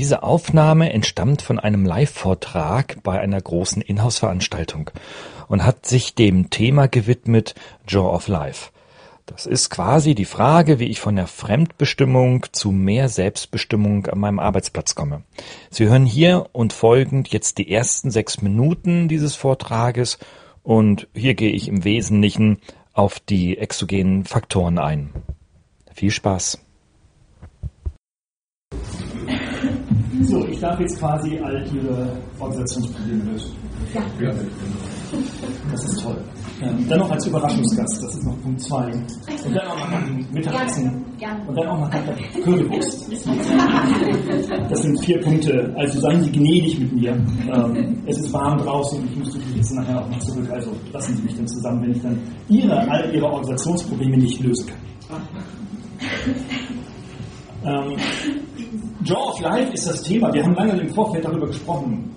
Diese Aufnahme entstammt von einem Live-Vortrag bei einer großen Inhouse-Veranstaltung und hat sich dem Thema gewidmet Jaw of Life. Das ist quasi die Frage, wie ich von der Fremdbestimmung zu mehr Selbstbestimmung an meinem Arbeitsplatz komme. Sie hören hier und folgend jetzt die ersten sechs Minuten dieses Vortrages und hier gehe ich im Wesentlichen auf die exogenen Faktoren ein. Viel Spaß! So, ich darf jetzt quasi all Ihre Organisationsprobleme lösen. Ja. Das ist toll. Ähm, dann noch als Überraschungsgast, das ist noch Punkt 2. Und dann auch noch nach dem Mittagessen. Und dann auch noch nach der Currywurst. Das sind vier Punkte. Also seien Sie gnädig mit mir. Ähm, es ist warm draußen und ich muss natürlich jetzt nachher auch noch zurück. Also lassen Sie mich dann zusammen, wenn ich dann Ihre, all Ihre Organisationsprobleme nicht lösen kann. Ähm, Jaw of Life ist das Thema. Wir haben lange im Vorfeld darüber gesprochen,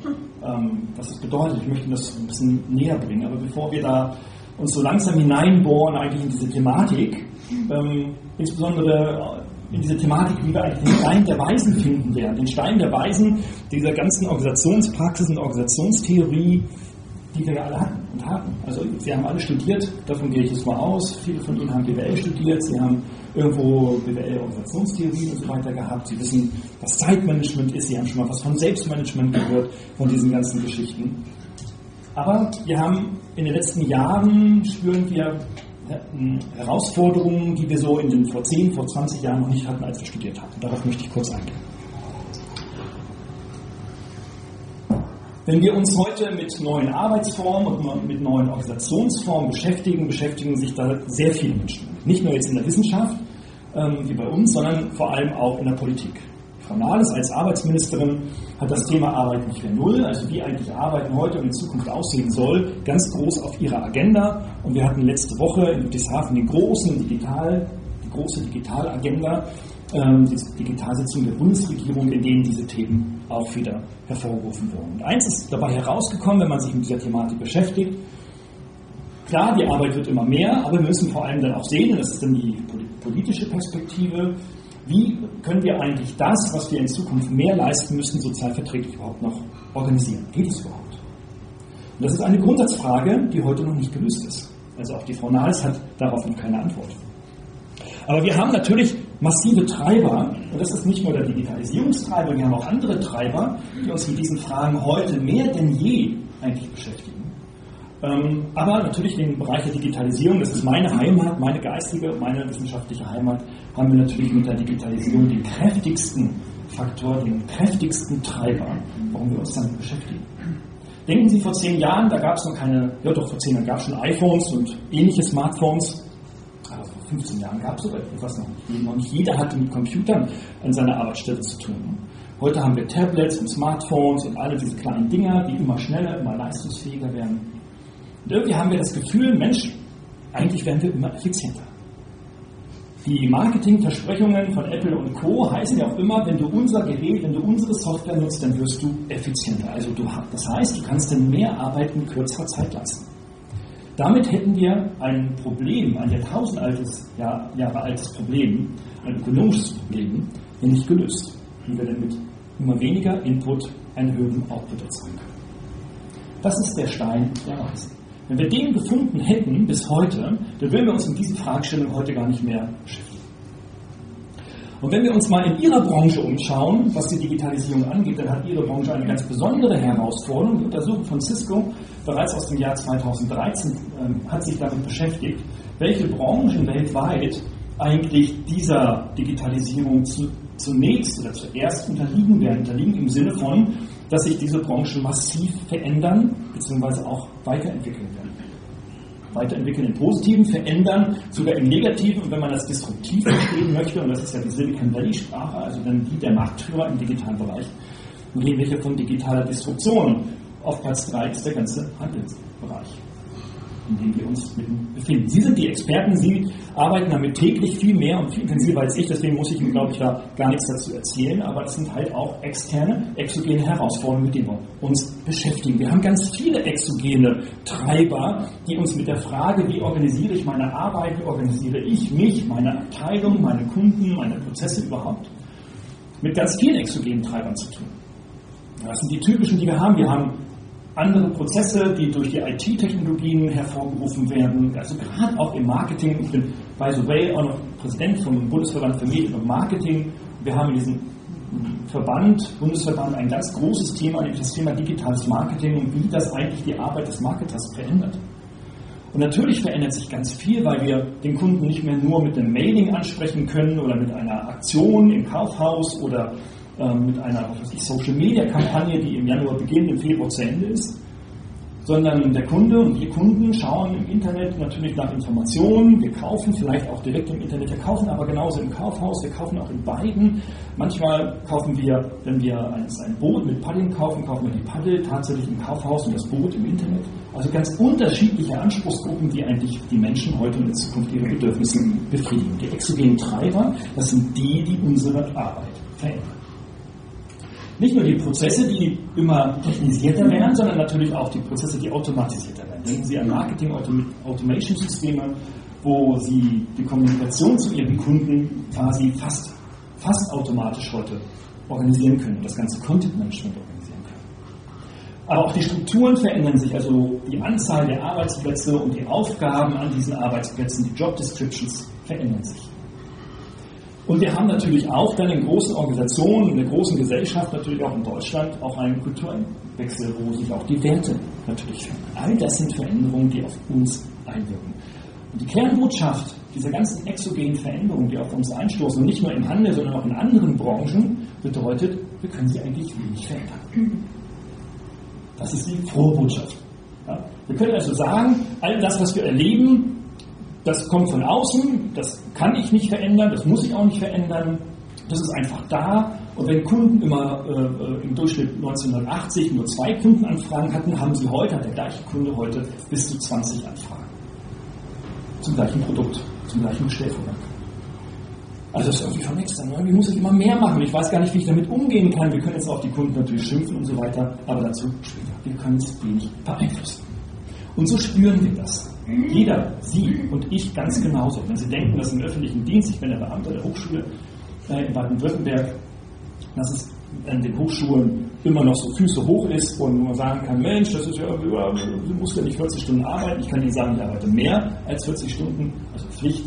ähm, was das bedeutet. Ich möchte das ein bisschen näher bringen. Aber bevor wir da uns so langsam hineinbohren eigentlich in diese Thematik, ähm, insbesondere in diese Thematik, wie wir eigentlich den Stein der Weisen finden werden. Den Stein der Weisen dieser ganzen Organisationspraxis und Organisationstheorie, die wir ja alle hatten und haben. Also Sie haben alle studiert, davon gehe ich jetzt mal aus. Viele von Ihnen haben BWL studiert, Sie haben irgendwo BWL-Organisationstheorie und so weiter gehabt. Sie wissen, was Zeitmanagement ist, Sie haben schon mal was von Selbstmanagement gehört, von diesen ganzen Geschichten. Aber wir haben in den letzten Jahren, spüren wir Herausforderungen, die wir so in den vor 10, vor 20 Jahren noch nicht hatten, als wir studiert haben. Darauf möchte ich kurz eingehen. Wenn wir uns heute mit neuen Arbeitsformen und mit neuen Organisationsformen beschäftigen, beschäftigen sich da sehr viele Menschen. Nicht nur jetzt in der Wissenschaft, ähm, wie bei uns, sondern vor allem auch in der Politik. Frau Nahles als Arbeitsministerin hat das Thema Arbeit nicht mehr null, also wie eigentlich Arbeiten heute und in Zukunft aussehen soll, ganz groß auf ihrer Agenda. Und wir hatten letzte Woche in Ludwigshafen den großen Digital, große Digitalagenda, ähm, die Digitalsitzung der Bundesregierung, in denen diese Themen auch wieder hervorgerufen wurden. Und eins ist dabei herausgekommen, wenn man sich mit dieser Thematik beschäftigt. Klar, die Arbeit wird immer mehr, aber wir müssen vor allem dann auch sehen, und das ist dann die politische Perspektive, wie können wir eigentlich das, was wir in Zukunft mehr leisten müssen, sozialverträglich überhaupt noch organisieren? Geht es überhaupt? Und das ist eine Grundsatzfrage, die heute noch nicht gelöst ist. Also auch die Frau Nahles hat darauf noch keine Antwort. Aber wir haben natürlich massive Treiber, und das ist nicht nur der Digitalisierungstreiber, wir haben auch andere Treiber, die uns mit diesen Fragen heute mehr denn je eigentlich beschäftigen. Ähm, aber natürlich den Bereich der Digitalisierung, das ist meine Heimat, meine geistige, meine wissenschaftliche Heimat, haben wir natürlich mit der Digitalisierung den kräftigsten Faktor, den kräftigsten Treiber, warum wir uns damit beschäftigen. Denken Sie vor zehn Jahren, da gab es noch keine, ja doch vor zehn Jahren gab es schon iPhones und ähnliche Smartphones. Aber vor 15 Jahren gab es so etwas noch nicht. Noch nicht jeder hatte mit Computern an seiner Arbeitsstelle zu tun. Heute haben wir Tablets und Smartphones und alle diese kleinen Dinger, die immer schneller, immer leistungsfähiger werden. Und irgendwie haben wir das Gefühl, Mensch, eigentlich werden wir immer effizienter. Die Marketingversprechungen von Apple und Co. heißen ja auch immer, wenn du unser Gerät, wenn du unsere Software nutzt, dann wirst du effizienter. Also du, das heißt, du kannst dann mehr Arbeit in kürzerer Zeit leisten. Damit hätten wir ein Problem, ein jahrtausendaltes, Jahr, Jahre altes Problem, ein ökonomisches Problem, nicht gelöst. Wie wir denn mit immer weniger Input einen höheren Output erzeugen können. Das ist der Stein der Weisen. Wenn wir den gefunden hätten bis heute, dann würden wir uns mit diesen Fragestellungen heute gar nicht mehr beschäftigen. Und wenn wir uns mal in Ihrer Branche umschauen, was die Digitalisierung angeht, dann hat Ihre Branche eine ganz besondere Herausforderung. Die Untersuchung von Cisco bereits aus dem Jahr 2013 äh, hat sich damit beschäftigt, welche Branchen weltweit eigentlich dieser Digitalisierung zu, zunächst oder zuerst unterliegen werden. Unterliegen im Sinne von, dass sich diese Branchen massiv verändern bzw. auch weiterentwickeln werden. Weiterentwickeln im Positiven, verändern sogar im Negativen. Und wenn man das disruptiv verstehen möchte, und das ist ja die Silicon Valley-Sprache, also dann die der Marktführer im digitalen Bereich, dann reden wir hier von digitaler Disruption. Auf Platz 3 ist der ganze Handelsbereich in dem wir uns befinden. Sie sind die Experten, Sie arbeiten damit täglich viel mehr und viel intensiver als ich, deswegen muss ich Ihnen, glaube ich, da gar nichts dazu erzählen, aber es sind halt auch externe, exogene Herausforderungen, mit denen wir uns beschäftigen. Wir haben ganz viele exogene Treiber, die uns mit der Frage, wie organisiere ich meine Arbeit, wie organisiere ich mich, meine Abteilung, meine Kunden, meine Prozesse überhaupt, mit ganz vielen exogenen Treibern zu tun. Das sind die typischen, die wir haben. Wir haben andere Prozesse, die durch die IT-Technologien hervorgerufen werden, also gerade auch im Marketing. Ich bin, by the way, auch noch Präsident vom Bundesverband für Medien und Marketing. Wir haben in diesem Verband, Bundesverband, ein ganz großes Thema, nämlich das Thema digitales Marketing und wie das eigentlich die Arbeit des Marketers verändert. Und natürlich verändert sich ganz viel, weil wir den Kunden nicht mehr nur mit einem Mailing ansprechen können oder mit einer Aktion im Kaufhaus oder mit einer Social Media Kampagne, die im Januar beginnt, im Februar zu Ende ist, sondern der Kunde und die Kunden schauen im Internet natürlich nach Informationen. Wir kaufen vielleicht auch direkt im Internet, wir kaufen aber genauso im Kaufhaus, wir kaufen auch in beiden. Manchmal kaufen wir, wenn wir ein, ein Boot mit Paddeln kaufen, kaufen wir die Paddel tatsächlich im Kaufhaus und das Boot im Internet. Also ganz unterschiedliche Anspruchsgruppen, die eigentlich die Menschen heute und in Zukunft ihre Bedürfnisse befriedigen. Die exogenen Treiber, das sind die, die unsere Arbeit verändern. Nicht nur die Prozesse, die immer technisierter werden, sondern natürlich auch die Prozesse, die automatisierter werden. Denken Sie an Marketing-Automation-Systeme, wo Sie die Kommunikation zu Ihren Kunden quasi fast, fast automatisch heute organisieren können und das ganze Content-Management organisieren können. Aber auch die Strukturen verändern sich, also die Anzahl der Arbeitsplätze und die Aufgaben an diesen Arbeitsplätzen, die Job Descriptions verändern sich. Und wir haben natürlich auch dann in großen Organisationen, in der großen Gesellschaft, natürlich auch in Deutschland, auch einen Kulturwechsel, wo sich auch die Werte natürlich verändern. All das sind Veränderungen, die auf uns einwirken. Und die Kernbotschaft dieser ganzen exogenen Veränderungen, die auf uns einstoßen, und nicht nur im Handel, sondern auch in anderen Branchen, bedeutet, wir können sie eigentlich wenig verändern. Das ist die frohe Botschaft. Ja? Wir können also sagen, all das, was wir erleben, das kommt von außen, das kann ich nicht verändern, das muss ich auch nicht verändern. Das ist einfach da. Und wenn Kunden immer äh, im Durchschnitt 1980 nur zwei Kundenanfragen hatten, haben sie heute, hat der gleiche Kunde heute bis zu 20 Anfragen. Zum gleichen Produkt, zum gleichen Bestellvorgang. Also das ist irgendwie von extra. Ne? Wie muss ich immer mehr machen? Ich weiß gar nicht, wie ich damit umgehen kann. Wir können jetzt auf die Kunden natürlich schimpfen und so weiter, aber dazu später. Wir können es wenig beeinflussen. Und so spüren wir das. Jeder, Sie und ich ganz genauso. Wenn Sie denken, dass im öffentlichen Dienst, ich bin der Beamter der Hochschule äh, in Baden-Württemberg, dass es an den Hochschulen immer noch so Füße hoch ist und man sagen kann, Mensch, das ist ja, du musst ja nicht 40 Stunden arbeiten. Ich kann Ihnen sagen, ich arbeite mehr als 40 Stunden, also Pflicht.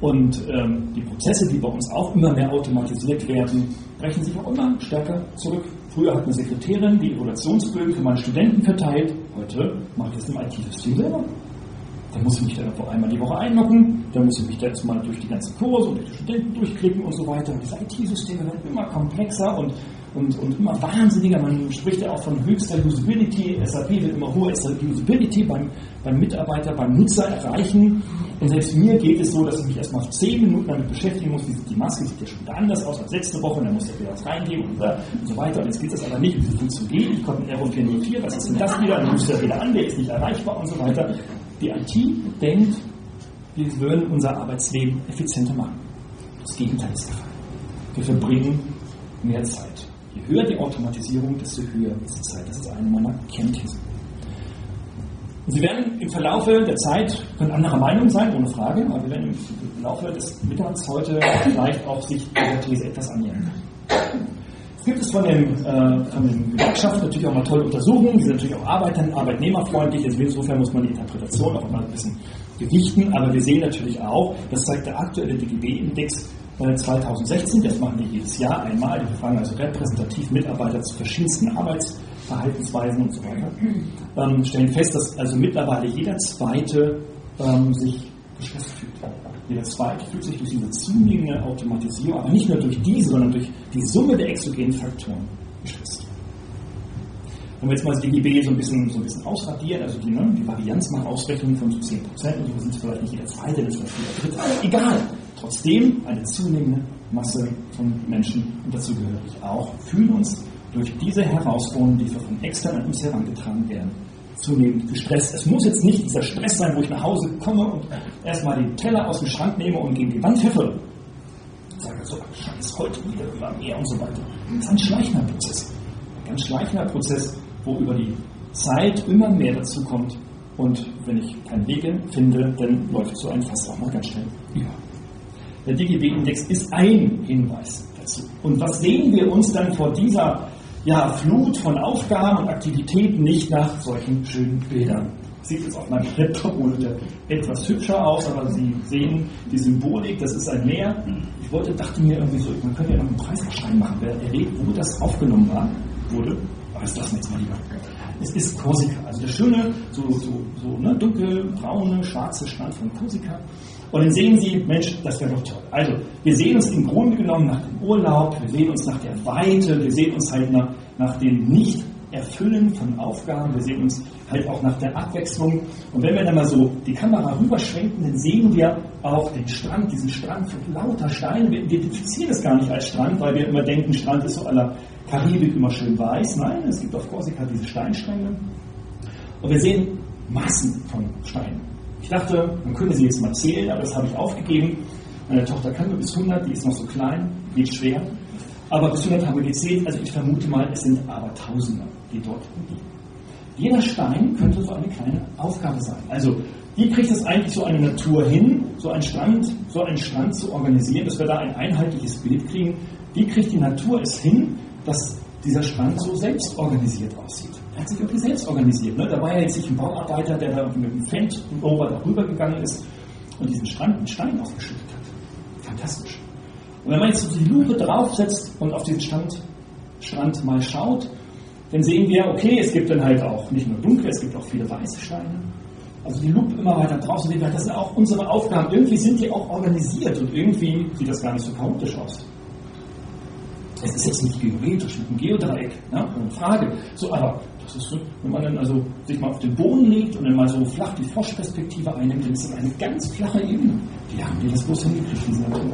Und ähm, die Prozesse, die bei uns auch immer mehr automatisiert werden, brechen sich auch immer stärker zurück. Früher hat eine Sekretärin die Evaluationsbögen für meine Studenten verteilt. Heute mache ich das im IT-System selber. Da muss ich mich dann einmal die Woche einloggen, dann muss ich mich da erstmal durch die ganzen Kurse und die Studenten durchklicken und so weiter. Und diese IT-Systeme werden immer komplexer und, und, und immer wahnsinniger. Man spricht ja auch von höchster Usability. SAP wird immer hohe Usability beim, beim Mitarbeiter, beim Nutzer erreichen. Und selbst mir geht es so, dass ich mich erstmal zehn Minuten damit beschäftigen muss. Die Maske sieht ja schon wieder anders aus als letzte Woche. Und dann muss ich wieder was reingeben und, und so weiter. Und jetzt geht das aber nicht, wie funktioniert. Ich komme in Error 404, was ist denn das wieder? Dann muss er wieder an, der ist nicht erreichbar und so weiter. Die IT denkt, wir würden unser Arbeitsleben effizienter machen. Das Gegenteil ist der Fall. Wir verbringen mehr Zeit. Je höher die Automatisierung, desto höher ist die Zeit. Das ist eine meiner Kenntnisse. Sie werden im Verlauf der Zeit, können anderer Meinung sein, ohne Frage, aber wir werden im Laufe des Mittags heute vielleicht auch sich dieser These etwas annähern. Gibt es von den, äh, von den Gewerkschaften natürlich auch mal tolle Untersuchungen, die sind natürlich auch Arbeiter, arbeitnehmerfreundlich, insofern muss man die Interpretation auch mal ein bisschen gewichten, aber wir sehen natürlich auch, das zeigt der aktuelle DGB-Index 2016, das machen wir jedes Jahr einmal, die befragen also repräsentativ Mitarbeiter zu verschiedensten Arbeitsverhaltensweisen und so weiter, ähm, stellen fest, dass also mittlerweile jeder Zweite ähm, sich gestresst fühlt. Jeder Zweite fühlt sich durch diese zunehmende Automatisierung, aber nicht nur durch diese, sondern durch die Summe der exogenen Faktoren gestresst. Wenn wir jetzt mal das DGB so ein bisschen, so ein bisschen ausradieren, also die, ne, die Varianz macht Ausrechnungen von so 10% und so sind es vielleicht nicht jeder Zweite, das ist vielleicht jeder Dritte, egal trotzdem eine zunehmende Masse von Menschen, und dazu gehöre ich auch, fühlen uns durch diese Herausforderungen, die von extern an uns herangetragen werden, zunehmend gestresst. Es muss jetzt nicht dieser Stress sein, wo ich nach Hause komme und erstmal den Teller aus dem Schrank nehme und gegen die Wand pfeffere. Ich sage so, Scheiß, heute wieder immer mehr und so weiter. Das ist ein schleichender Prozess. Ein ganz schleichender Prozess, wo über die Zeit immer mehr dazu kommt. Und wenn ich keine Wege finde, dann läuft so ein Fass auch mal ganz schnell über. Der DGB-Index ist ein Hinweis dazu. Und was sehen wir uns dann vor dieser ja, Flut von Aufgaben und Aktivitäten nicht nach solchen schönen Bildern? Sieht jetzt auf meinem Laptop-Monitor etwas hübscher aus, aber Sie sehen die Symbolik, das ist ein Meer. Ich wollte, dachte mir irgendwie so, man könnte ja noch einen Preisausschreiben machen, wer erlebt, wo das aufgenommen war, wurde. Aber das lassen wir jetzt lieber. Es ist Korsika, also der schöne, so, so, so ne, dunkel, braune, schwarze Strand von Korsika. Und dann sehen Sie, Mensch, das wäre doch toll. Also, wir sehen uns im Grunde genommen nach dem Urlaub, wir sehen uns nach der Weite, wir sehen uns halt nach, nach dem Nicht-Erfüllen von Aufgaben, wir sehen uns halt auch nach der Abwechslung. Und wenn wir dann mal so die Kamera rüberschwenken, dann sehen wir auch den Strand, diesen Strand von lauter Steinen. Wir identifizieren es gar nicht als Strand, weil wir immer denken, Strand ist so aller Karibik immer schön weiß. Nein, es gibt auf Korsika diese Steinstränge. Und wir sehen Massen von Steinen. Ich dachte, man könnte sie jetzt mal zählen, aber das habe ich aufgegeben. Meine Tochter kann nur bis 100, die ist noch so klein, geht schwer. Aber bis 100 haben wir gezählt, also ich vermute mal, es sind aber Tausende, die dort liegen. Jeder Stein könnte so eine kleine Aufgabe sein. Also, wie kriegt es eigentlich so eine Natur hin, so einen Strand, so einen Strand zu organisieren, dass wir da ein einheitliches Bild kriegen? Wie kriegt die Natur es hin, dass dieser Strand so selbst organisiert aussieht? Er hat sich irgendwie selbst organisiert. Ne? Da war ja jetzt nicht ein Bauarbeiter, der da mit dem Fendt und Over darüber gegangen ist und diesen Strand mit Stein aufgeschüttet hat. Fantastisch. Und wenn man jetzt so die Lupe draufsetzt und auf diesen Strand, Strand mal schaut, dann sehen wir, okay, es gibt dann halt auch nicht nur dunkle, es gibt auch viele weiße Steine. Also die Lupe immer weiter draußen sehen wir, das sind auch unsere Aufgaben. Irgendwie sind die auch organisiert und irgendwie sieht das gar nicht so chaotisch aus. Es ist jetzt nicht geometrisch mit einem Geodreieck, ne? eine Frage. So, aber das ist so, wenn man dann also sich mal auf den Boden legt und dann mal so flach die Froschperspektive einnimmt, dann ist das eine ganz flache Ebene. Wie haben die das bloß hingekriegt, diese Natur?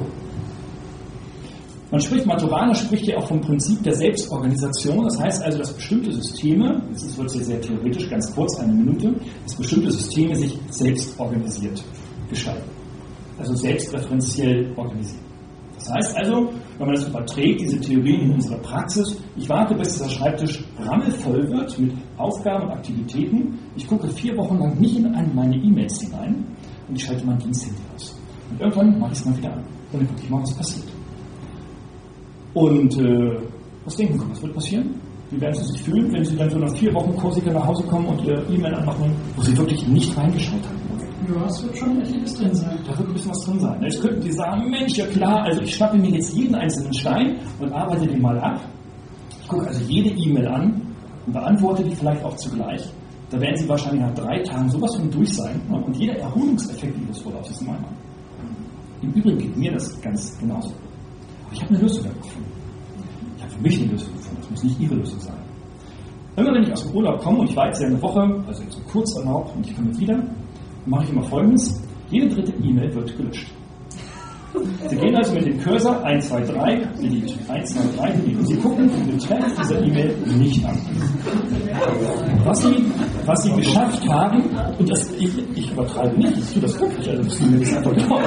Man spricht, Maturana spricht ja auch vom Prinzip der Selbstorganisation. Das heißt also, dass bestimmte Systeme, das wird hier sehr theoretisch, ganz kurz, eine Minute, dass bestimmte Systeme sich selbst organisiert gestalten. Also selbstreferenziell organisieren. Das heißt also, wenn man das überträgt, diese Theorien in unsere Praxis, ich warte, bis dieser Schreibtisch rammelvoll wird mit Aufgaben und Aktivitäten. Ich gucke vier Wochen lang nicht in meine E-Mails hinein und ich schalte mein Diensthandy aus. Und irgendwann mache ich es mal wieder an. Und dann gucke ich mal, was passiert. Und äh, was denken Sie, was wird passieren? Wie werden Sie sich fühlen, wenn Sie dann so nach vier Wochen Korsika nach Hause kommen und Ihr E-Mail anmachen, wo Sie wirklich nicht reingeschaut haben? Ja, es wird schon etwas drin sein. Da wird ein bisschen was drin sein. Jetzt könnten Sie sagen, Mensch, ja klar, also ich schnappe mir jetzt jeden einzelnen Stein und arbeite den mal ab. Ich gucke also jede E-Mail an und beantworte die vielleicht auch zugleich. Da werden Sie wahrscheinlich nach drei Tagen sowas von durch sein und jeder Erholungseffekt Ihres Urlaubs ist einmal. Im Übrigen geht mir das ganz genauso. Ich habe eine Lösung gefunden. Ich habe für mich eine Lösung gefunden. Das muss nicht Ihre Lösung sein. Immer wenn ich aus dem Urlaub komme und ich war jetzt ja eine Woche, also so kurz erlaubt und ich komme jetzt wieder, mache ich immer folgendes. Jede dritte E-Mail wird gelöscht. Sie gehen also mit dem Cursor 1, 2, 3, delete, 1, 2, 3, delete. Sie gucken den Betreff dieser E-Mail nicht an. Was Sie, was Sie geschafft haben, und das, ich, ich übertreibe nicht, ich tue das wirklich, also das ist einfach toll.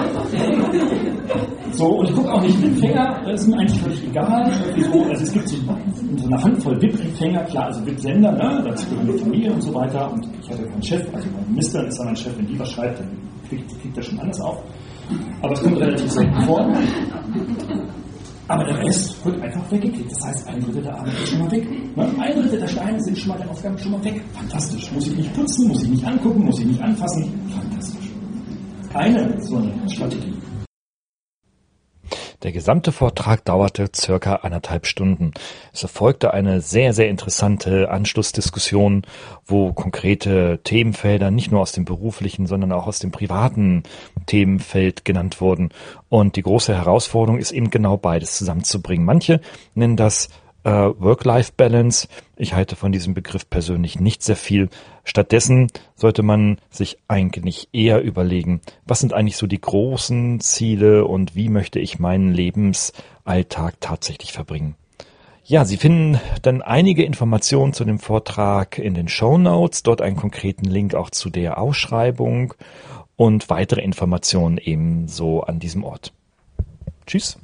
So, und ich gucke auch nicht den Empfänger, das ist mir eigentlich völlig egal. So, also es gibt so, eine Handvoll VIP-Empfänger, klar, also VIP-Sender, ne, dazu gehören die Familie und so weiter. Und ich hatte keinen Chef, also mein Minister ist ja mein Chef, wenn die was schreibt, dann kriegt, kriegt er schon anders auf. Aber es kommt relativ selten vor. Aber der Rest wird einfach weggeklickt. Das heißt, ein Drittel der Arbeit ist schon mal weg. Ne? Ein Drittel der Steine sind schon mal der Aufgaben schon mal weg. Fantastisch. Muss ich nicht putzen, muss ich nicht angucken, muss ich nicht anfassen. Fantastisch. Keine so eine Strategie. Der gesamte Vortrag dauerte circa anderthalb Stunden. Es erfolgte eine sehr, sehr interessante Anschlussdiskussion, wo konkrete Themenfelder nicht nur aus dem beruflichen, sondern auch aus dem privaten Themenfeld genannt wurden. Und die große Herausforderung ist eben genau beides zusammenzubringen. Manche nennen das äh, Work-Life-Balance. Ich halte von diesem Begriff persönlich nicht sehr viel. Stattdessen sollte man sich eigentlich eher überlegen, was sind eigentlich so die großen Ziele und wie möchte ich meinen Lebensalltag tatsächlich verbringen. Ja, Sie finden dann einige Informationen zu dem Vortrag in den Show Notes, dort einen konkreten Link auch zu der Ausschreibung und weitere Informationen ebenso an diesem Ort. Tschüss.